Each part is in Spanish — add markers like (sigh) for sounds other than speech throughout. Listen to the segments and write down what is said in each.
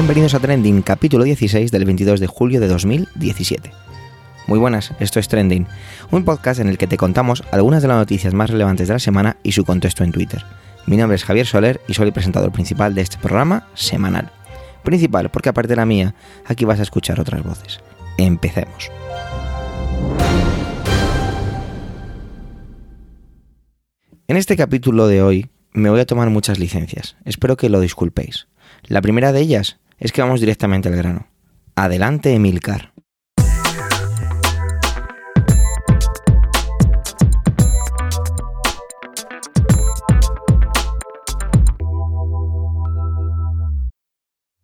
Bienvenidos a Trending, capítulo 16 del 22 de julio de 2017. Muy buenas, esto es Trending, un podcast en el que te contamos algunas de las noticias más relevantes de la semana y su contexto en Twitter. Mi nombre es Javier Soler y soy el presentador principal de este programa semanal. Principal porque aparte de la mía, aquí vas a escuchar otras voces. Empecemos. En este capítulo de hoy me voy a tomar muchas licencias, espero que lo disculpéis. La primera de ellas es que vamos directamente al grano. Adelante, Emilcar.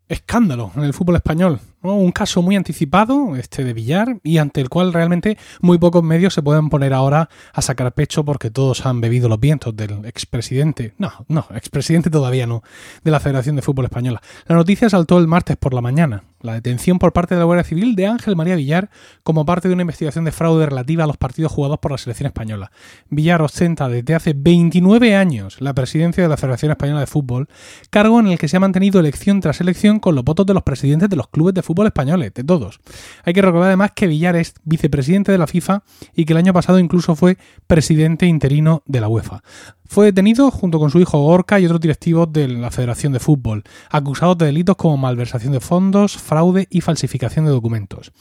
escándalo en el fútbol español. Un caso muy anticipado, este de Villar, y ante el cual realmente muy pocos medios se pueden poner ahora a sacar pecho porque todos han bebido los vientos del expresidente. No, no, expresidente todavía no, de la Federación de Fútbol Española. La noticia saltó el martes por la mañana. La detención por parte de la Guardia Civil de Ángel María Villar como parte de una investigación de fraude relativa a los partidos jugados por la selección española. Villar ostenta desde hace 29 años la presidencia de la Federación Española de Fútbol, cargo en el que se ha mantenido elección tras elección con los votos de los presidentes de los clubes de fútbol españoles, de todos. Hay que recordar además que Villar es vicepresidente de la FIFA y que el año pasado incluso fue presidente interino de la UEFA. Fue detenido junto con su hijo Gorka y otros directivos de la Federación de Fútbol, acusados de delitos como malversación de fondos, fraude y falsificación de documentos.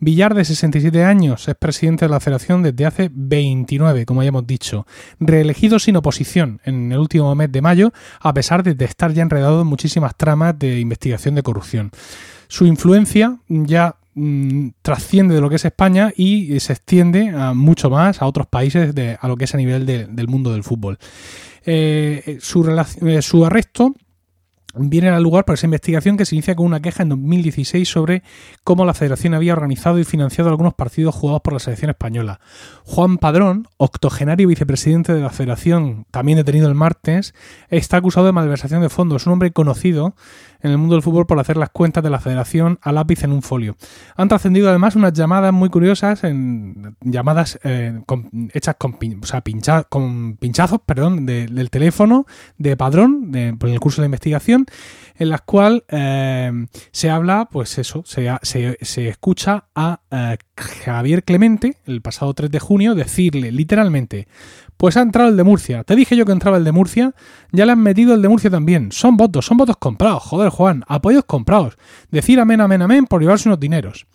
Villar, de 67 años, es presidente de la Federación desde hace 29, como ya hemos dicho, reelegido sin oposición en el último mes de mayo, a pesar de estar ya enredado en muchísimas tramas de investigación de corrupción. Su influencia ya Mm, trasciende de lo que es España y se extiende a mucho más a otros países de, a lo que es a nivel del mundo del fútbol. Eh, su, eh, su arresto viene al lugar por esa investigación que se inicia con una queja en 2016 sobre cómo la federación había organizado y financiado algunos partidos jugados por la selección española. Juan Padrón, octogenario vicepresidente de la federación, también detenido el martes, está acusado de malversación de fondos, un hombre conocido en el mundo del fútbol por hacer las cuentas de la federación a lápiz en un folio. Han trascendido además unas llamadas muy curiosas, en llamadas eh, hechas con, con pinchazos perdón, del teléfono de Padrón por el curso de investigación, en las cuales eh, se habla, pues eso, se, se, escucha a eh, Javier Clemente el pasado 3 de junio decirle literalmente pues ha entrado el de Murcia. Te dije yo que entraba el de Murcia. Ya le han metido el de Murcia también. Son votos, son votos comprados. Joder, Juan. Apoyos comprados. Decir amén, amén, amén por llevarse unos dineros.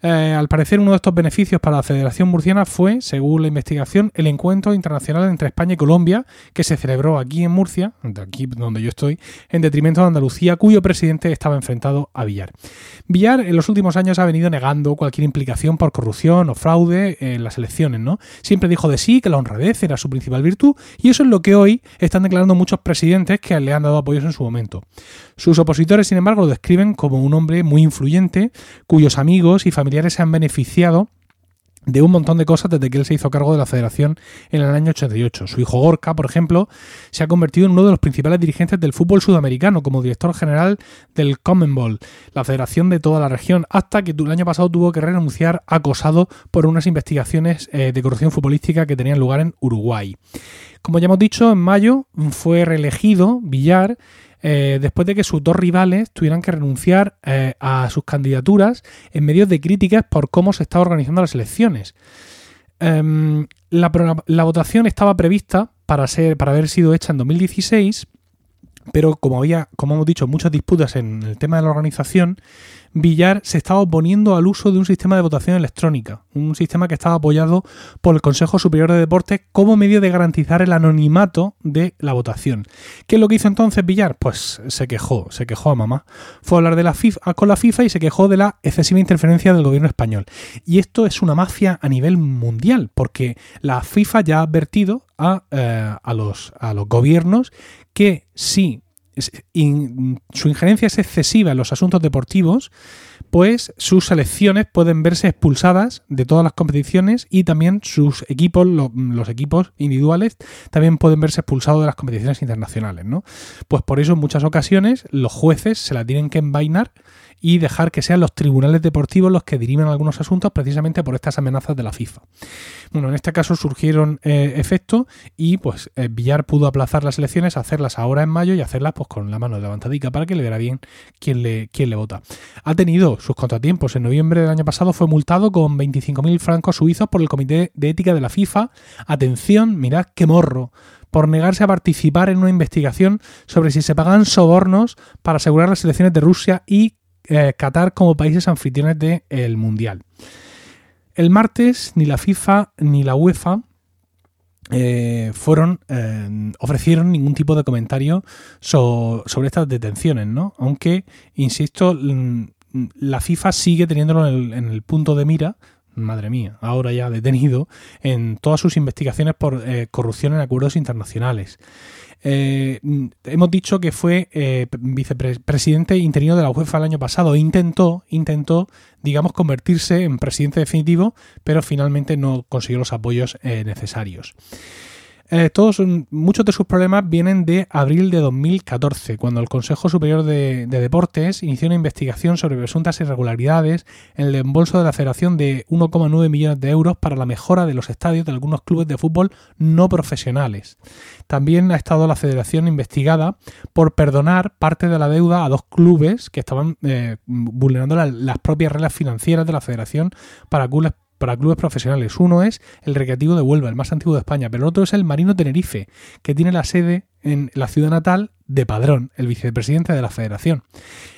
Eh, al parecer, uno de estos beneficios para la Federación Murciana fue, según la investigación, el encuentro internacional entre España y Colombia, que se celebró aquí en Murcia, aquí donde yo estoy, en detrimento de Andalucía, cuyo presidente estaba enfrentado a Villar. Villar en los últimos años ha venido negando cualquier implicación por corrupción o fraude en las elecciones, ¿no? Siempre dijo de sí que la honradez era su principal virtud, y eso es lo que hoy están declarando muchos presidentes que le han dado apoyos en su momento. Sus opositores, sin embargo, lo describen como un hombre muy influyente, cuyos amigos y familiares familiares se han beneficiado de un montón de cosas desde que él se hizo cargo de la federación en el año 88. Su hijo Gorka, por ejemplo, se ha convertido en uno de los principales dirigentes del fútbol sudamericano como director general del Commonwealth, la federación de toda la región, hasta que el año pasado tuvo que renunciar acosado por unas investigaciones eh, de corrupción futbolística que tenían lugar en Uruguay. Como ya hemos dicho, en mayo fue reelegido Villar eh, después de que sus dos rivales tuvieran que renunciar eh, a sus candidaturas en medio de críticas por cómo se estaban organizando las elecciones. Em, la, la, votación estaba prevista para, ser, para haber sido hecha en 2016 pero como había, como hemos dicho, muchas disputas en el tema de la organización, Villar se estaba oponiendo al uso de un sistema de votación electrónica, un sistema que estaba apoyado por el Consejo Superior de Deportes como medio de garantizar el anonimato de la votación. ¿Qué es lo que hizo entonces Villar? Pues se quejó, se quejó a mamá. Fue a hablar de la FIFA, con la FIFA y se quejó de la excesiva interferencia del gobierno español. Y esto es una mafia a nivel mundial, porque la FIFA ya ha advertido a, eh, los gobiernos que si su injerencia es excesiva en los asuntos deportivos, pues sus selecciones pueden verse expulsadas de todas las competiciones y también sus equipos, los equipos individuales, también pueden verse expulsados de las competiciones internacionales, ¿no? Pues por eso en muchas ocasiones los jueces se la tienen que envainar y dejar que sean los tribunales deportivos los que diriman algunos asuntos precisamente por estas amenazas de la FIFA. Bueno, en este caso surgieron eh, efectos y pues eh, Villar pudo aplazar las elecciones, hacerlas ahora en mayo y hacerlas pues con la mano levantadica para que le verá bien quién le, quién le vota. Ha tenido sus contratiempos. En noviembre del año pasado fue multado con 25.000 francos suizos por el Comité de Ética de la FIFA. Atención, mirad qué morro por negarse a participar en una investigación sobre si se pagan sobornos para asegurar las elecciones de Rusia y eh, Qatar como países anfitriones del Mundial. El martes ni la FIFA ni la UEFA eh, fueron eh, ofrecieron ningún tipo de comentario sobre estas detenciones, ¿no? Aunque, insisto, la FIFA sigue teniéndolo en el punto de mira madre mía, ahora ya detenido en todas sus investigaciones por eh, corrupción en acuerdos internacionales. Eh, hemos dicho que fue eh, vicepresidente interino de la UEFA el año pasado. Intentó, intentó, digamos, convertirse en presidente definitivo, pero finalmente no consiguió los apoyos necesarios. Eh, todos, muchos de sus problemas vienen de abril de 2014, cuando el Consejo Superior de, Deportes inició una investigación sobre presuntas irregularidades en el embolso de la Federación de 1,9 millones de euros para la mejora de los estadios de algunos clubes de fútbol no profesionales. También ha estado la Federación investigada por perdonar parte de la deuda a dos clubes que estaban eh, vulnerando las propias reglas financieras de la Federación para clubes para clubes profesionales. Uno es el Recreativo de Huelva, el más antiguo de España, pero el otro es el Marino Tenerife, que tiene la sede en la ciudad natal de Padrón, el vicepresidente de la federación.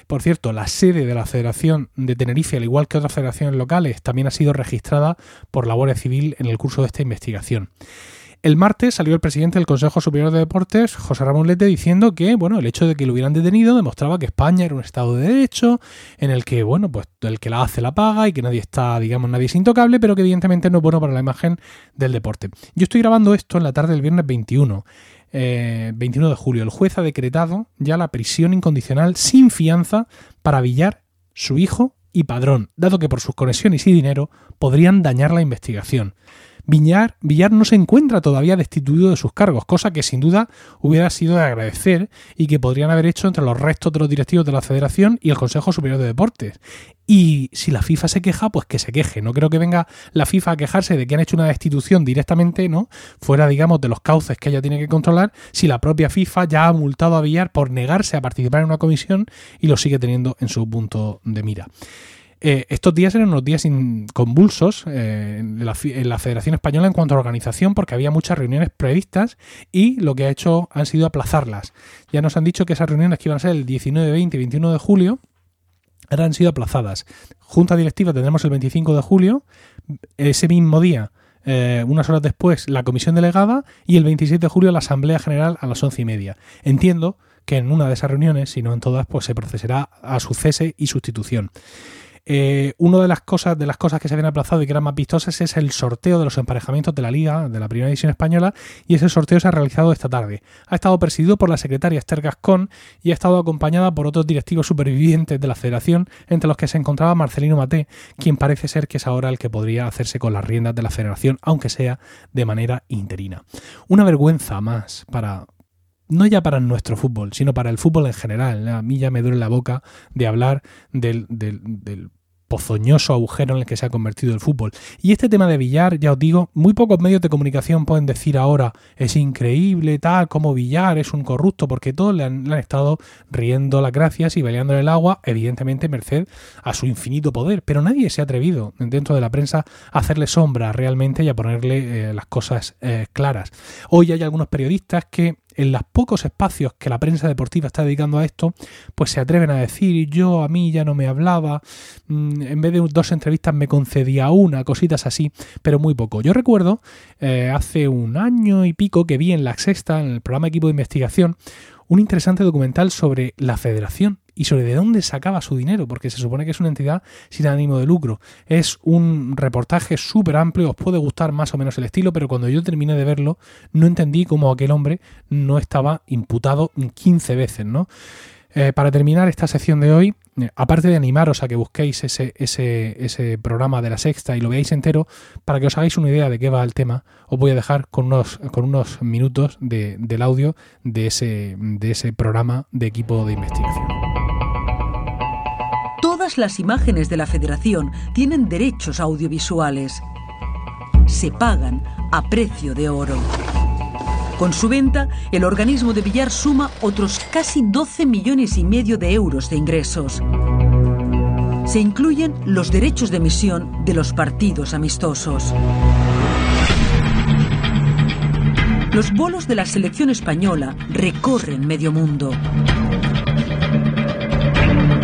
Por cierto, la sede de la Federación de Tenerife, al igual que otras federaciones locales, también ha sido registrada por la Guardia Civil en el curso de esta investigación. El martes salió el presidente del Consejo Superior de Deportes, José Ramón Lete, diciendo que, bueno, el hecho de que lo hubieran detenido demostraba que España era un Estado de Derecho, en el que, bueno, pues el que la hace la paga y que nadie está, digamos, nadie es intocable, pero que evidentemente no es bueno para la imagen del deporte. Yo estoy grabando esto en la tarde del viernes 21. 21 eh, de julio. El juez ha decretado ya la prisión incondicional sin fianza para Villar, su hijo y padrón, dado que por sus conexiones y dinero podrían dañar la investigación. Villar, Villar no se encuentra todavía destituido de sus cargos, cosa que sin duda hubiera sido de agradecer y que podrían haber hecho entre los restos de los directivos de la Federación y el Consejo Superior de Deportes. Y si la FIFA se queja, pues que se queje. No creo que venga la FIFA a quejarse de que han hecho una destitución directamente, ¿no? Fuera, digamos, de los cauces que ella tiene que controlar, si la propia FIFA ya ha multado a Villar por negarse a participar en una comisión y lo sigue teniendo en su punto de mira. Eh, estos días eran unos días convulsos eh, en, la, Federación Española en cuanto a organización porque había muchas reuniones previstas y lo que ha hecho han sido aplazarlas. Ya nos han dicho que esas reuniones que iban a ser el 19, 20 y 21 de julio han sido aplazadas. Junta directiva tendremos el 25 de julio, ese mismo día eh, unas horas después la comisión delegada y el 27 de julio la Asamblea General a las once y media. Entiendo que en una de esas reuniones, si no en todas, pues se procesará a su cese y sustitución. Eh, una de las cosas de las cosas que se habían aplazado y que eran más vistosas es el sorteo de los emparejamientos de la Liga, de la Primera División Española, y ese sorteo se ha realizado esta tarde. Ha estado presidido por la secretaria Esther Gascón y ha estado acompañada por otros directivos supervivientes de la Federación, entre los que se encontraba Marcelino Maté, quien parece ser que es ahora el que podría hacerse con las riendas de la Federación, aunque sea de manera interina. Una vergüenza más para no ya para nuestro fútbol, sino para el fútbol en general. A mí ya me duele la boca de hablar del, del, pozoñoso agujero en el que se ha convertido el fútbol. Y este tema de Villar, ya os digo, muy pocos medios de comunicación pueden decir ahora es increíble, tal, como Villar es un corrupto, porque todos le han, estado riendo las gracias y en el agua, evidentemente merced a su infinito poder. Pero nadie se ha atrevido dentro de la prensa a hacerle sombra realmente y a ponerle eh, las cosas eh, claras. Hoy hay algunos periodistas que en los pocos espacios que la prensa deportiva está dedicando a esto, pues se atreven a decir, yo a mí ya no me hablaba, mm, en vez de dos entrevistas me concedía una, cositas así, pero muy poco. Yo recuerdo eh, hace un año y pico que vi en La Sexta, en el programa Equipo de Investigación, un interesante documental sobre la federación y sobre de dónde sacaba su dinero, porque se supone que es una entidad sin ánimo de lucro. Es un reportaje súper amplio, os puede gustar más o menos el estilo, pero cuando yo terminé de verlo, no entendí cómo aquel hombre no estaba imputado 15 veces, ¿no? Eh, para terminar esta sección de hoy, eh, aparte de animaros a que busquéis ese, ese, ese, programa de la sexta y lo veáis entero, para que os hagáis una idea de qué va el tema, os voy a dejar con unos, con unos minutos de, del audio de ese, de ese programa de equipo de investigación Las imágenes de la federación tienen derechos audiovisuales. Se pagan a precio de oro. Con su venta, el organismo de billar suma otros casi 12 millones y medio de euros de ingresos. Se incluyen los derechos de emisión de los partidos amistosos. Los bolos de la selección española recorren medio mundo.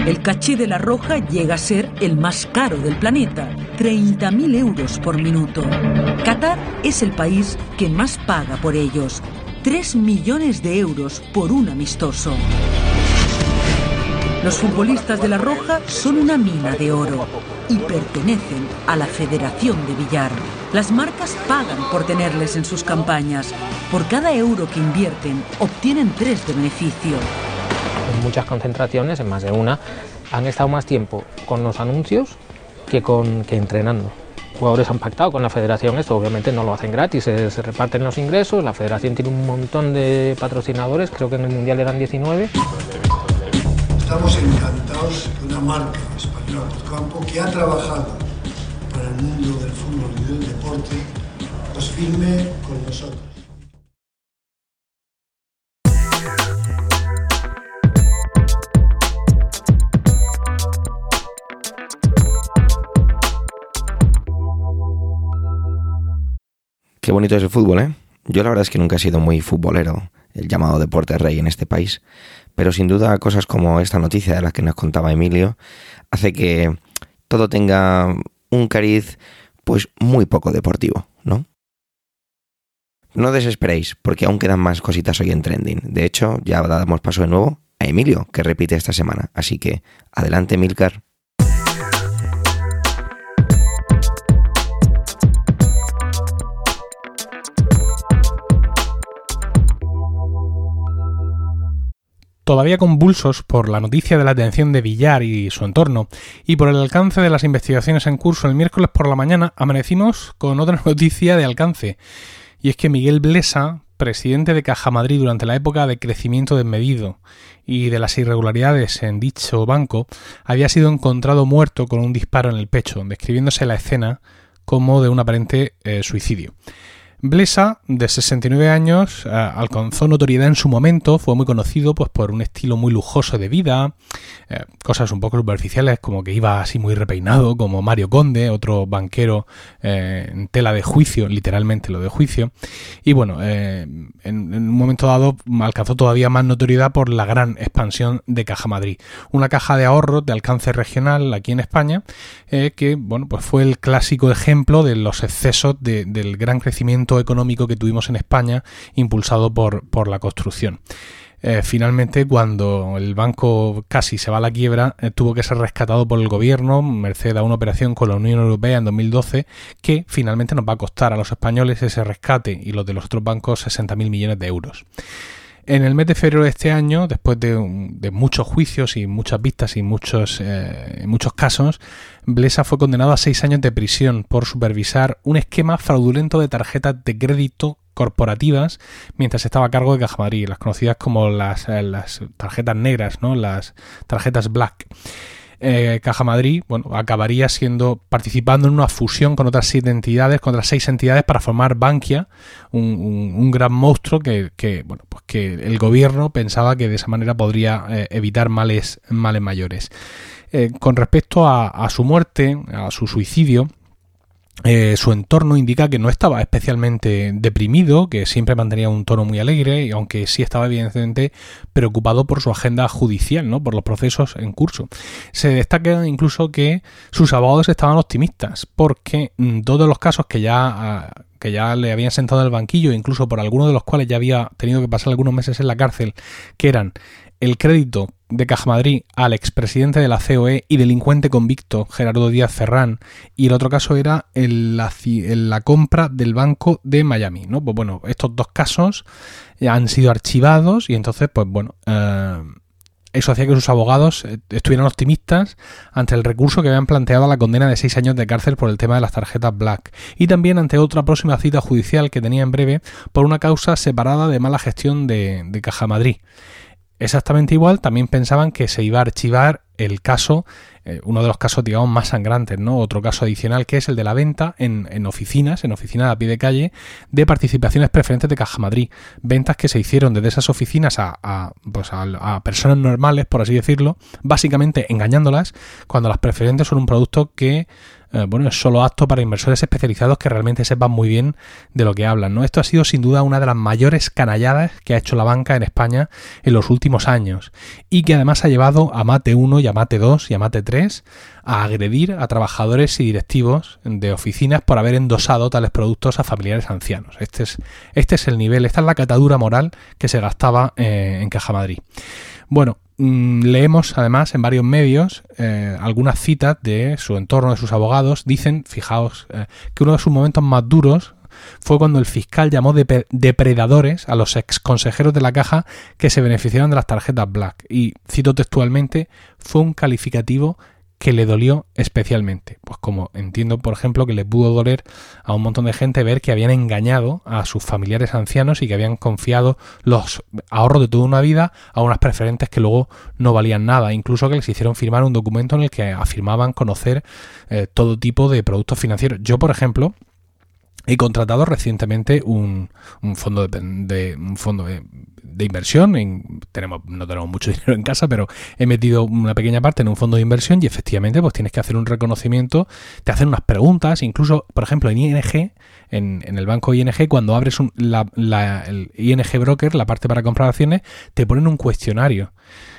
El caché de la Roja llega a ser el más caro del planeta, 30.000 euros por minuto. Qatar es el país que más paga por ellos, 3 millones de euros por un amistoso. Los futbolistas de la Roja son una mina de oro y pertenecen a la Federación de Billar. Las marcas pagan por tenerles en sus campañas. Por cada euro que invierten, obtienen tres de beneficio. Muchas concentraciones, en más de una, han estado más tiempo con los anuncios que, con, que entrenando. Jugadores han pactado con la federación esto, obviamente no lo hacen gratis, se, reparten los ingresos, la federación tiene un montón de patrocinadores, creo que en el Mundial eran 19. Estamos encantados de una marca española Campo que ha trabajado para el mundo del fútbol y del deporte, nos firme con nosotros. Qué bonito es el fútbol, ¿eh? Yo la verdad es que nunca he sido muy futbolero, el llamado deporte rey en este país, pero sin duda cosas como esta noticia de la que nos contaba Emilio hace que todo tenga un cariz pues muy poco deportivo, ¿no? No desesperéis, porque aún quedan más cositas hoy en Trending. De hecho, ya damos paso de nuevo a Emilio, que repite esta semana. Así que, adelante, Milcar. Todavía convulsos por la noticia de la detención de Villar y su entorno, y por el alcance de las investigaciones en curso el miércoles por la mañana, amanecimos con otra (laughs) noticia de alcance. Y es que Miguel Blesa, presidente de Caja Madrid durante la época de crecimiento desmedido y de las irregularidades en dicho banco, había sido encontrado muerto con un disparo en el pecho, describiéndose la escena como de un aparente eh, suicidio. Blesa, de 69 años, eh, alcanzó notoriedad en su momento, fue muy conocido pues, por un estilo muy lujoso de vida, eh, cosas un poco superficiales como que iba así muy repeinado, como Mario Conde, otro banquero eh, en tela de juicio, literalmente lo de juicio, y bueno, en, un momento dado alcanzó todavía más notoriedad por la gran expansión de Caja Madrid, una caja de ahorros de alcance regional aquí en España, que bueno, pues fue el clásico ejemplo de los excesos de, del gran crecimiento económico que tuvimos en España impulsado por, por la construcción. Eh, finalmente, cuando el banco casi se va a la quiebra, eh, tuvo que ser rescatado por el gobierno, merced a una operación con la Unión Europea en 2012, que finalmente nos va a costar a los españoles ese rescate y los de los otros bancos 60.000 millones de euros. En el mes de febrero de este año, después de, muchos juicios y muchas vistas y muchos, eh, muchos casos, Blesa fue condenado a seis años de prisión por supervisar un esquema fraudulento de tarjetas de crédito corporativas mientras estaba a cargo de Caja Madrid, las conocidas como las, eh, las tarjetas negras, ¿no? las tarjetas black eh, Caja Madrid bueno, acabaría siendo participando en una fusión con otras siete entidades, con otras seis entidades para formar Bankia, un, gran monstruo que, que, bueno, pues que el gobierno pensaba que de esa manera podría eh, evitar males, males mayores. Eh, con respecto a, a su muerte, a su suicidio, eh, su entorno indica que no estaba especialmente deprimido, que siempre mantenía un tono muy alegre, aunque sí estaba evidentemente preocupado por su agenda judicial, ¿no? por los procesos en curso. Se destaca incluso que sus abogados estaban optimistas, porque todos los casos que ya ah, que ya le habían sentado al banquillo, incluso por algunos de los cuales ya había tenido que pasar algunos meses en la cárcel, que eran el crédito de Caja Madrid al expresidente de la COE y delincuente convicto Gerardo Díaz Ferrán y el otro caso era el, la, compra del banco de Miami, ¿no? Pues bueno, estos dos casos han sido archivados y entonces, pues bueno, eh, eso hacía que sus abogados estuvieran optimistas ante el recurso que habían planteado a la condena de seis años de cárcel por el tema de las tarjetas Black y también ante otra próxima cita judicial que tenía en breve por una causa separada de mala gestión de, de Caja Madrid. Exactamente igual, también pensaban que se iba a archivar el caso eh, uno de los casos, digamos, más sangrantes, ¿no? Otro caso adicional que es el de la venta en, en oficinas, en oficinas a pie de calle, de participaciones preferentes de Caja Madrid. Ventas que se hicieron desde esas oficinas a, a, pues a, personas normales, por así decirlo, básicamente engañándolas, cuando las preferentes son un producto que bueno, es solo apto para inversores especializados que realmente sepan muy bien de lo que hablan. ¿no? Esto ha sido sin duda una de las mayores canalladas que ha hecho la banca en España en los últimos años y que además ha llevado a Mate 1 y a Mate 2 y a Mate 3 a agredir a trabajadores y directivos de oficinas por haber endosado tales productos a familiares ancianos. Este es, este es el nivel, esta es la catadura moral que se gastaba eh, en Caja Madrid. Bueno, leemos además en varios medios eh, algunas citas de su entorno, de sus abogados. Dicen, fijaos, eh, que uno de sus momentos más duros fue cuando el fiscal llamó de depredadores a los ex consejeros de la caja que se beneficiaron de las tarjetas Black. Y cito textualmente, fue un calificativo que le dolió especialmente. Pues como entiendo, por ejemplo, que le pudo doler a un montón de gente ver que habían engañado a sus familiares ancianos y que habían confiado los ahorros de toda una vida a unas preferentes que luego no valían nada. Incluso que les hicieron firmar un documento en el que afirmaban conocer eh, todo tipo de productos financieros. Yo, por ejemplo, He contratado recientemente un, un fondo de, un fondo de, inversión. En, tenemos, no tenemos mucho (laughs) dinero en casa, pero he metido una pequeña parte en un fondo de inversión y efectivamente pues tienes que hacer un reconocimiento, te hacen unas preguntas, incluso, por ejemplo, en ING, en, en el banco ING, cuando abres un, la, el ING Broker, la parte para comprar acciones, te ponen un cuestionario.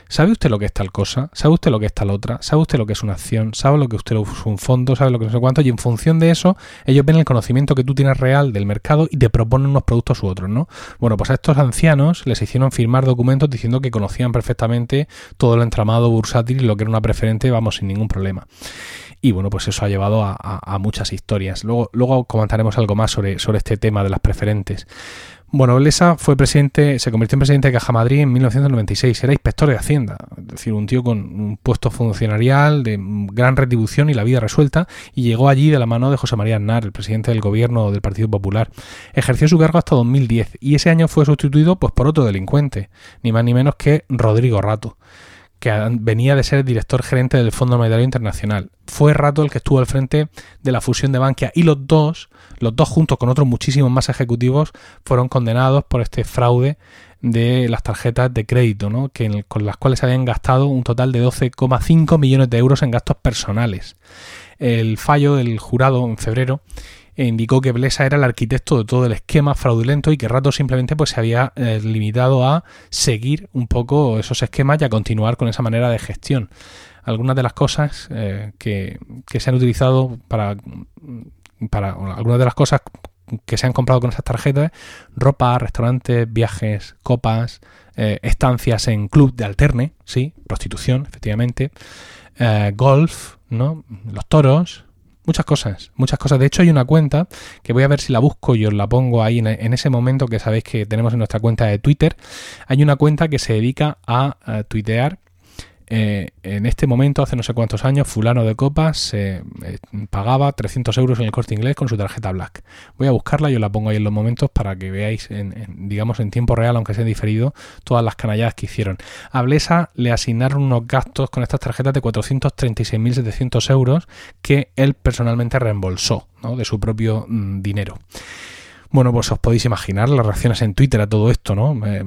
¿Sabe usted lo que es tal cosa? ¿Sabe usted lo que es tal otra? ¿Sabe usted lo que es una acción? ¿Sabe lo que usted es un fondo? ¿Sabe lo que no sé cuánto? Y en función de eso, ellos ven el conocimiento que tú real del mercado y te proponen unos productos u otros, ¿no? Bueno, pues a estos ancianos les hicieron firmar documentos diciendo que conocían perfectamente todo el entramado bursátil y lo que era una preferente, vamos, sin ningún problema. Y bueno, pues eso ha llevado a, a muchas historias. Luego, luego comentaremos algo más sobre, sobre este tema de las preferentes. Bueno, Blesa fue presidente, se convirtió en presidente de Caja Madrid en 1996. Era inspector de Hacienda, es decir, un tío con un puesto funcionarial de gran retribución y la vida resuelta, y llegó allí de la mano de José María Aznar, el presidente del gobierno del Partido Popular. Ejerció su cargo hasta 2010 y ese año fue sustituido pues, por otro delincuente, ni más ni menos que Rodrigo Rato que venía de ser director gerente del Fondo Monetario Internacional. Fue Rato el que estuvo al frente de la fusión de Bankia y los dos, los dos juntos con otros muchísimos más ejecutivos, fueron condenados por este fraude de las tarjetas de crédito, ¿no? que, con las cuales habían gastado un total de 12,5 millones de euros en gastos personales. El fallo del jurado en febrero e indicó que Blesa era el arquitecto de todo el esquema fraudulento y que Rato simplemente pues, se había eh, limitado a seguir un poco esos esquemas y a continuar con esa manera de gestión. Algunas de las cosas eh, que, se han utilizado para, para algunas de las cosas que se han comprado con esas tarjetas, ropa, restaurantes, viajes, copas, eh, estancias en club de alterne, sí, prostitución, efectivamente, golf, ¿no? Los toros, Muchas cosas, muchas cosas. De hecho, hay una cuenta que voy a ver si la busco y os la pongo ahí en, ese momento que sabéis que tenemos en nuestra cuenta de Twitter. Hay una cuenta que se dedica a, a tuitear eh, en este momento, hace no sé cuántos años, fulano de copas eh, pagaba 300 euros en el corte inglés con su tarjeta Black. Voy a buscarla y os la pongo ahí en los momentos para que veáis, en, digamos, en tiempo real, aunque sea diferido, todas las canalladas que hicieron. A Blesa le asignaron unos gastos con estas tarjetas de 436.700 euros que él personalmente reembolsó de su propio mm, dinero. Bueno, pues os podéis imaginar las reacciones en Twitter a todo esto, ¿no? Eh,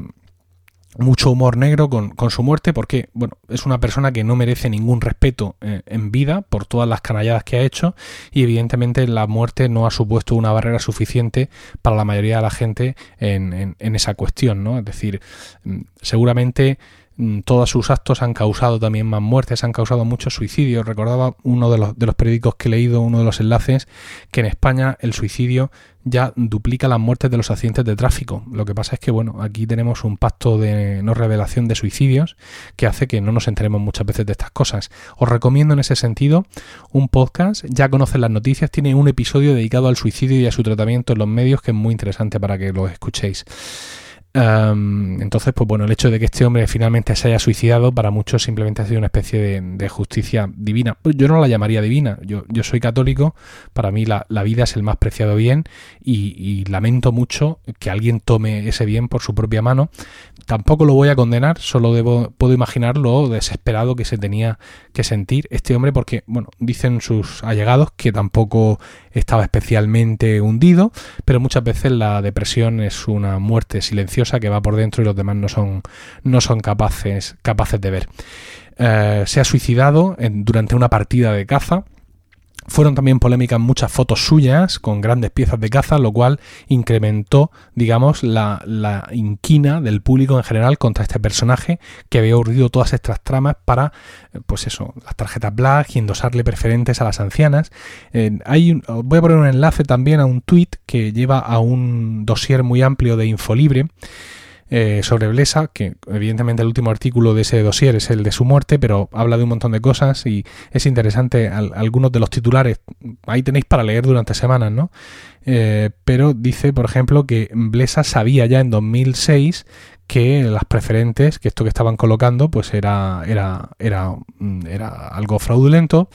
mucho humor negro con, su muerte porque bueno es una persona que no merece ningún respeto eh, en vida por todas las canalladas que ha hecho y evidentemente la muerte no ha supuesto una barrera suficiente para la mayoría de la gente en, en esa cuestión no es decir mm, seguramente todos sus actos han causado también más muertes, han causado muchos suicidios. Recordaba uno de los, de los periódicos que he leído, uno de los enlaces, que en España el suicidio ya duplica las muertes de los accidentes de tráfico. Lo que pasa es que, bueno, aquí tenemos un pacto de no revelación de suicidios que hace que no nos enteremos muchas veces de estas cosas. Os recomiendo en ese sentido un podcast, ya conocen las noticias, tiene un episodio dedicado al suicidio y a su tratamiento en los medios que es muy interesante para que lo escuchéis. Entonces, pues bueno, el hecho de que este hombre finalmente se haya suicidado para muchos simplemente ha sido una especie de, justicia divina. Pues yo no la llamaría divina, yo, yo soy católico, para mí la, vida es el más preciado bien y, lamento mucho que alguien tome ese bien por su propia mano. Tampoco lo voy a condenar, solo puedo imaginar lo desesperado que se tenía que sentir este hombre porque, bueno, dicen sus allegados que tampoco estaba especialmente hundido, pero muchas veces la depresión es una muerte silenciosa que va por dentro y los demás no son, no son capaces, capaces de ver. Eh, se ha suicidado durante una partida de caza fueron también polémicas muchas fotos suyas con grandes piezas de caza, lo cual incrementó, digamos, la, inquina del público en general contra este personaje que había urdido todas estas tramas para, eh, pues eso, las tarjetas black y endosarle preferentes a las ancianas. Hay voy a poner un enlace también a un tweet que lleva a un dossier muy amplio de Infolibre eh, sobre Blesa, que evidentemente el último artículo de ese dossier es el de su muerte, pero habla de un montón de cosas y es interesante algunos de los titulares. Ahí tenéis para leer durante semanas, ¿no? Eh, pero dice, por ejemplo, que Blesa sabía ya en 2006 que las preferentes, que esto que estaban colocando, pues era, era, era, mm, era algo fraudulento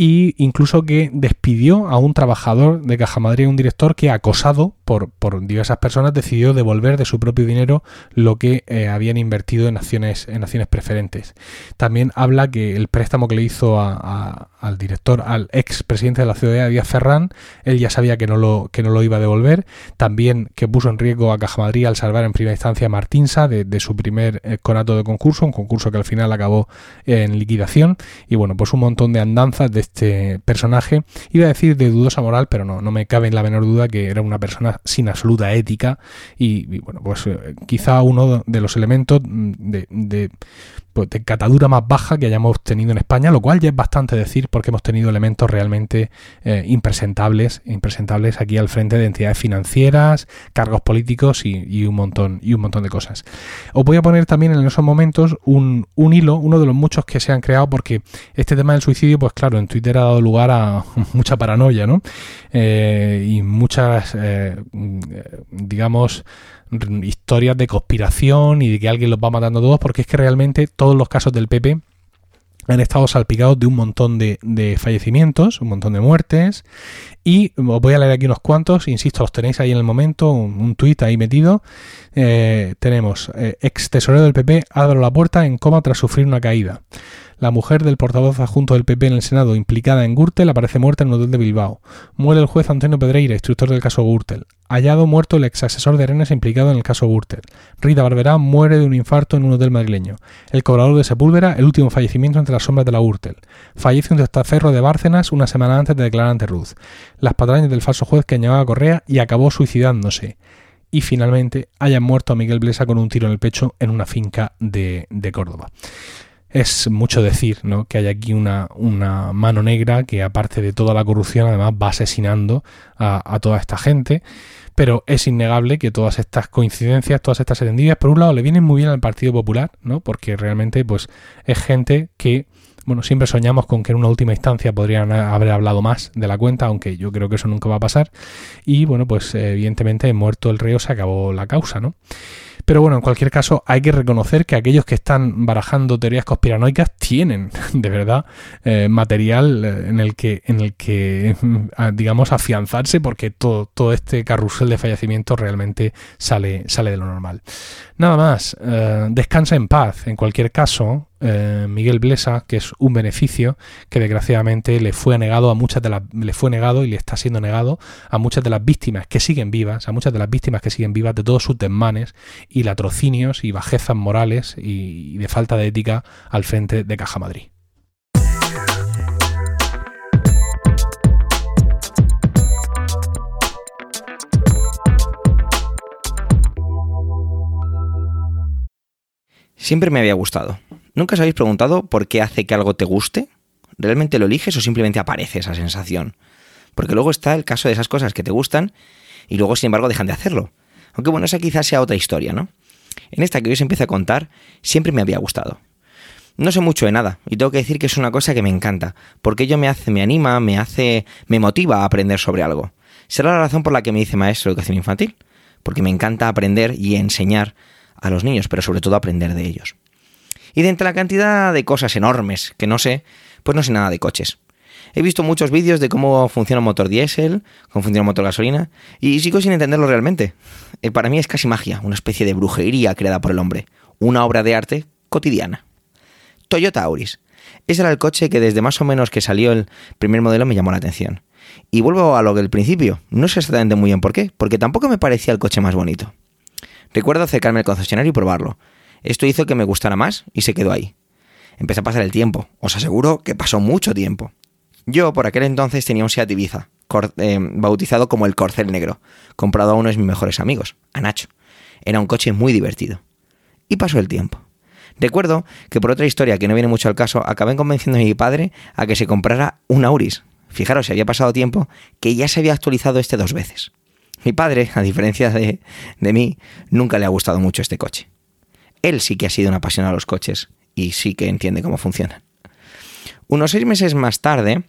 y incluso que despidió a un trabajador de Caja Madrid, un director que acosado por, por diversas personas decidió devolver de su propio dinero lo que eh, habían invertido en acciones, en acciones preferentes. También habla que el préstamo que le hizo al director, al ex presidente de la ciudad, Díaz Ferrán, él ya sabía que no, lo, que no lo iba a devolver. También que puso en riesgo a Caja Madrid al salvar en primera instancia a Martinsa de, de su primer eh, conato de concurso, un concurso que al final acabó en liquidación. Y bueno, pues un montón de andanzas de este personaje. Iba a decir de dudosa moral, pero no, no me cabe en la menor duda que era una persona sin absoluta ética y, bueno, pues eh, quizá uno de los elementos de, de de catadura más baja que hayamos tenido en España, lo cual ya es bastante decir porque hemos tenido elementos realmente eh, impresentables, impresentables aquí al frente de entidades financieras, cargos políticos y, un montón y un montón de cosas. Os voy a poner también en esos momentos un, hilo, uno de los muchos que se han creado porque este tema del suicidio, pues claro, en Twitter ha dado lugar a (laughs) mucha paranoia, ¿no? Eh, y muchas, eh, digamos, historias de conspiración y de que alguien los va matando a todos, porque es que realmente todos los casos del PP han estado salpicados de un montón de, fallecimientos, un montón de muertes. Y os voy a leer aquí unos cuantos, insisto, los tenéis ahí en el momento, un, tuit ahí metido. Eh, tenemos eh, ex tesorero del PP, Álvaro Lapuerta, en coma tras sufrir una caída. La mujer del portavoz adjunto del PP en el Senado implicada en Gürtel aparece muerta en un hotel de Bilbao. Muere el juez Antonio Pedreira, instructor del caso Gürtel. Hallado muerto el ex asesor de Arenas implicado en el caso Gürtel. Rita Barberá muere de un infarto en un hotel madrileño. El cobrador de Sepúlveda, el último fallecimiento entre las sombras de la Gürtel. Fallece un testaferro de Bárcenas una semana antes de declarar ante Ruz. Las patrañas del falso juez que añadaba Correa y acabó suicidándose y finalmente hayan muerto a Miguel Blesa con un tiro en el pecho en una finca de, de Córdoba es mucho decir ¿no? que hay aquí una, una, mano negra que aparte de toda la corrupción además va asesinando a, toda esta gente pero es innegable que todas estas coincidencias, todas estas serendipia, por un lado le vienen muy bien al Partido Popular, ¿no? Porque realmente, pues, es gente que, bueno, siempre soñamos con que en una última instancia podrían haber hablado más de la cuenta, aunque yo creo que eso nunca va a pasar. Y bueno, pues evidentemente, muerto el reo, se acabó la causa, ¿no? Pero bueno, en cualquier caso, hay que reconocer que aquellos que están barajando teorías conspiranoicas tienen, (laughs) de verdad, eh, material eh, en el que, en el que digamos, afianzarse, porque todo, todo este carrusel de fallecimientos realmente sale, sale de lo normal. Nada más, eh, descansa en paz. En cualquier caso, eh, Miguel Blesa, que es un beneficio que desgraciadamente le fue negado a muchas de las le fue negado y le está siendo negado a muchas de las víctimas que siguen vivas, a muchas de las víctimas que siguen vivas de todos sus desmanes y latrocinios y bajezas morales y, y de falta de ética al frente de Caja Madrid. Siempre me había gustado. ¿Nunca os habéis preguntado por qué hace que algo te guste? ¿Realmente lo eliges o simplemente aparece esa sensación? Porque luego está el caso de esas cosas que te gustan y luego, sin embargo, dejan de hacerlo. Aunque bueno, esa quizás sea otra historia, ¿no? En esta que hoy os empiezo a contar, siempre me había gustado. No sé mucho de nada, y tengo que decir que es una cosa que me encanta, porque ello me hace, me anima, me hace, me motiva a aprender sobre algo. Será la razón por la que me dice maestro de educación infantil porque me encanta aprender y enseñar a los niños, pero sobre todo aprender de ellos. Y de entre la cantidad de cosas enormes que no sé, pues no sé nada de coches. He visto muchos vídeos de cómo funciona un motor diésel, cómo funciona un motor gasolina, y sigo sin entenderlo realmente. Eh, para mí es casi magia, una especie de brujería creada por el hombre, una obra de arte cotidiana. Toyota Auris. Ese era el coche que desde más o menos que salió el primer modelo me llamó la atención. Y vuelvo a lo del principio, no sé exactamente muy bien por qué, porque tampoco me parecía el coche más bonito. Recuerdo acercarme al concesionario y probarlo. Esto hizo que me gustara más y se quedó ahí. Empecé a pasar el tiempo, os aseguro que pasó mucho tiempo. Yo por aquel entonces tenía un Seat Ibiza, eh, bautizado como el Corcel Negro, comprado a uno de mis mejores amigos, a Nacho. Era un coche muy divertido. Y pasó el tiempo. Recuerdo que por otra historia que no viene mucho al caso, acabé convenciendo a mi padre a que se comprara un Auris. Fijaros, si había pasado tiempo que ya se había actualizado este dos veces. Mi padre, a diferencia de, de mí, nunca le ha gustado mucho este coche. Él sí que ha sido un apasionado a los coches y sí que entiende cómo funcionan. Unos seis meses más tarde,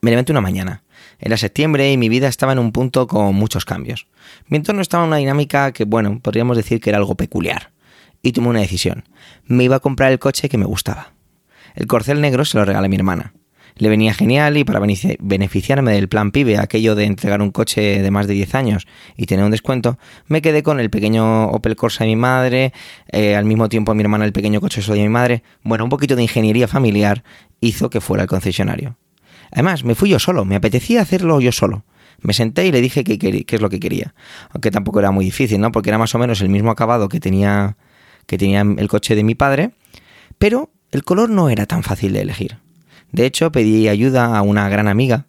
me levanté una mañana. Era septiembre y mi vida estaba en un punto con muchos cambios. Mi entorno estaba en una dinámica que, bueno, podríamos decir que era algo peculiar. Y tomé una decisión. Me iba a comprar el coche que me gustaba. El corcel negro se lo regalé a mi hermana. Le venía genial y para beneficiarme del plan PIBE, aquello de entregar un coche de más de 10 años y tener un descuento, me quedé con el pequeño Opel Corsa de mi madre, eh, al mismo tiempo mi hermana el pequeño coche de mi madre. Bueno, un poquito de ingeniería familiar hizo que fuera el concesionario. Además, me fui yo solo, me apetecía hacerlo yo solo. Me senté y le dije qué es lo que quería. Aunque tampoco era muy difícil, ¿no? Porque era más o menos el mismo acabado que tenía, que tenía el coche de mi padre, pero el color no era tan fácil de elegir. De hecho, pedí ayuda a una gran amiga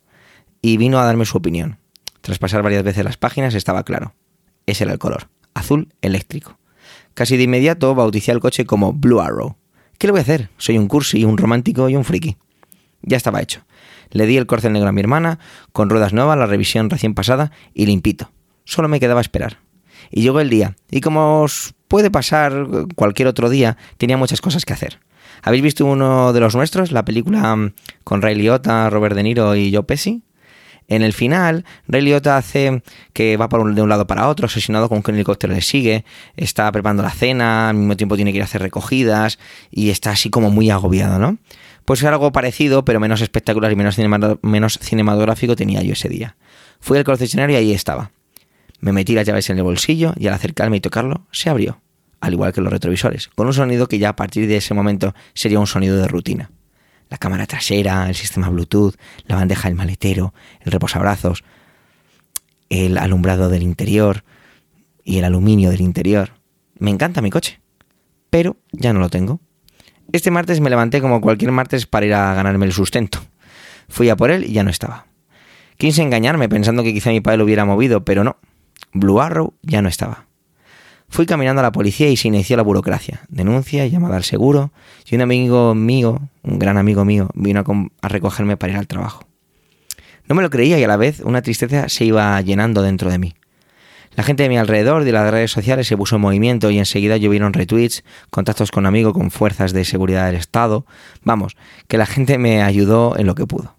y vino a darme su opinión. Tras pasar varias veces las páginas estaba claro. Ese era el color, azul eléctrico. Casi de inmediato bauticé al coche como Blue Arrow. ¿Qué le voy a hacer? Soy un cursi, un romántico y un friki. Ya estaba hecho. Le di el corcel negro a mi hermana, con ruedas nuevas, la revisión recién pasada y limpito. Solo me quedaba esperar. Y llegó el día, y como os puede pasar cualquier otro día, tenía muchas cosas que hacer. ¿Habéis visto uno de los nuestros? La película mm, con Ray Liotta, Robert De Niro y Joe Pesci. En el final, Ray Liotta hace que va de un lado para otro, asesinado con un helicóptero le sigue, está preparando la cena, al mismo tiempo tiene que ir a hacer recogidas y está así como muy agobiado, ¿no? Pues algo parecido, pero menos espectacular y menos, menos cinematográfico tenía yo ese día. Fui al concesionario y ahí estaba. Me metí las llaves en el bolsillo y al acercarme y tocarlo, se abrió, al igual que los retrovisores, con un sonido que ya a partir de ese momento sería un sonido de rutina la cámara trasera, el sistema Bluetooth, la bandeja del maletero, el reposabrazos, el alumbrado del interior y el aluminio del interior. Me encanta mi coche, pero ya no lo tengo. Este martes me levanté como cualquier martes para ir a ganarme el sustento. Fui a por él y ya no estaba. Quise engañarme pensando que quizá mi padre lo hubiera movido, pero no. Blue Arrow ya no estaba. Fui caminando a la policía y se inició la burocracia. Denuncia, llamada al seguro, y un amigo mío, un gran amigo mío, vino a, recogerme para ir al trabajo. No me lo creía y a la vez una tristeza se iba llenando dentro de mí. La gente de mi alrededor de las redes sociales se puso en movimiento y enseguida llovieron retweets, contactos con amigos con fuerzas de seguridad del Estado. Vamos, que la gente me ayudó en lo que pudo.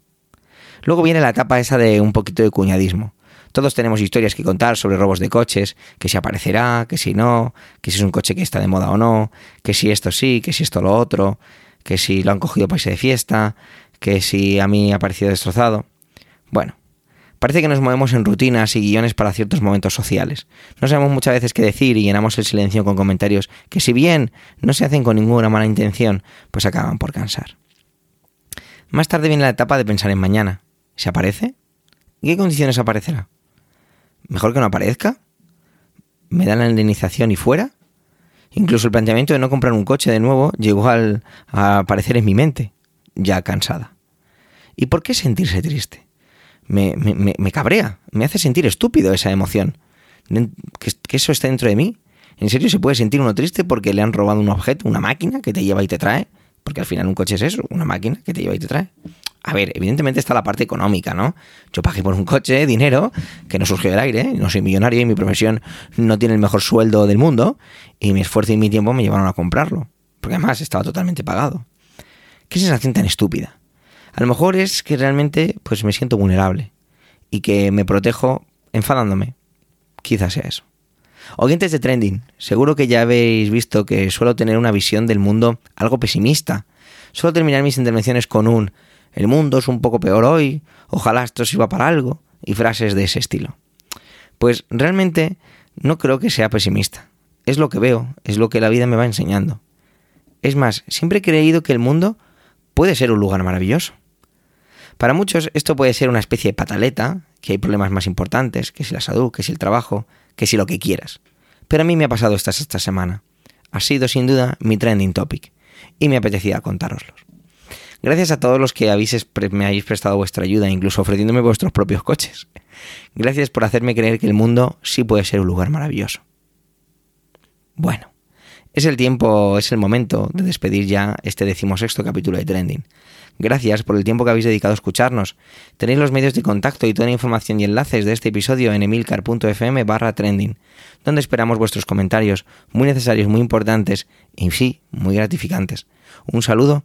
Luego viene la etapa esa de un poquito de cuñadismo. Todos tenemos historias que contar sobre robos de coches, que si aparecerá, que si no, que si es un coche que está de moda o no, que si esto sí, que si esto lo otro, que si lo han cogido para irse de fiesta, que si a mí ha parecido destrozado. Bueno, parece que nos movemos en rutinas y guiones para ciertos momentos sociales. No sabemos muchas veces qué decir y llenamos el silencio con comentarios que si bien no se hacen con ninguna mala intención, pues acaban por cansar. Más tarde viene la etapa de pensar en mañana. ¿Se aparece? ¿En qué condiciones aparecerá? Mejor que no aparezca. Me dan la indemnización y fuera. Incluso el planteamiento de no comprar un coche de nuevo llegó al, a aparecer en mi mente, ya cansada. ¿Y por qué sentirse triste? Me, me, me cabrea, me hace sentir estúpido esa emoción. Que, que eso está dentro de mí. ¿En serio se puede sentir uno triste porque le han robado un objeto, una máquina que te lleva y te trae? Porque al final un coche es eso, una máquina que te lleva y te trae. A ver, evidentemente está la parte económica, ¿no? Yo pagué por un coche, dinero, que no surgió del aire, no soy millonario y mi profesión no tiene el mejor sueldo del mundo, y mi esfuerzo y mi tiempo me llevaron a comprarlo, porque además estaba totalmente pagado. ¿Qué sensación tan estúpida? A lo mejor es que realmente pues me siento vulnerable y que me protejo enfadándome. Quizás sea eso. Oyentes de Trending, seguro que ya habéis visto que suelo tener una visión del mundo algo pesimista. Suelo terminar mis intervenciones con un el mundo es un poco peor hoy, ojalá esto sirva para algo, y frases de ese estilo. Pues realmente no creo que sea pesimista. Es lo que veo, es lo que la vida me va enseñando. Es más, siempre he creído que el mundo puede ser un lugar maravilloso. Para muchos esto puede ser una especie de pataleta, que hay problemas más importantes, que si la salud, que si el trabajo, que si lo que quieras. Pero a mí me ha pasado esta, esta semana. Ha sido sin duda mi trending topic y me apetecía contároslos. Gracias a todos los que habéis, me habéis prestado vuestra ayuda, incluso ofreciéndome vuestros propios coches. Gracias por hacerme creer que el mundo sí puede ser un lugar maravilloso. Bueno, es el tiempo, es el momento de despedir ya este decimosexto capítulo de Trending. Gracias por el tiempo que habéis dedicado a escucharnos. Tenéis los medios de contacto y toda la información y enlaces de este episodio en emilcar.fm barra trending, donde esperamos vuestros comentarios, muy necesarios, muy importantes y sí, muy gratificantes. Un saludo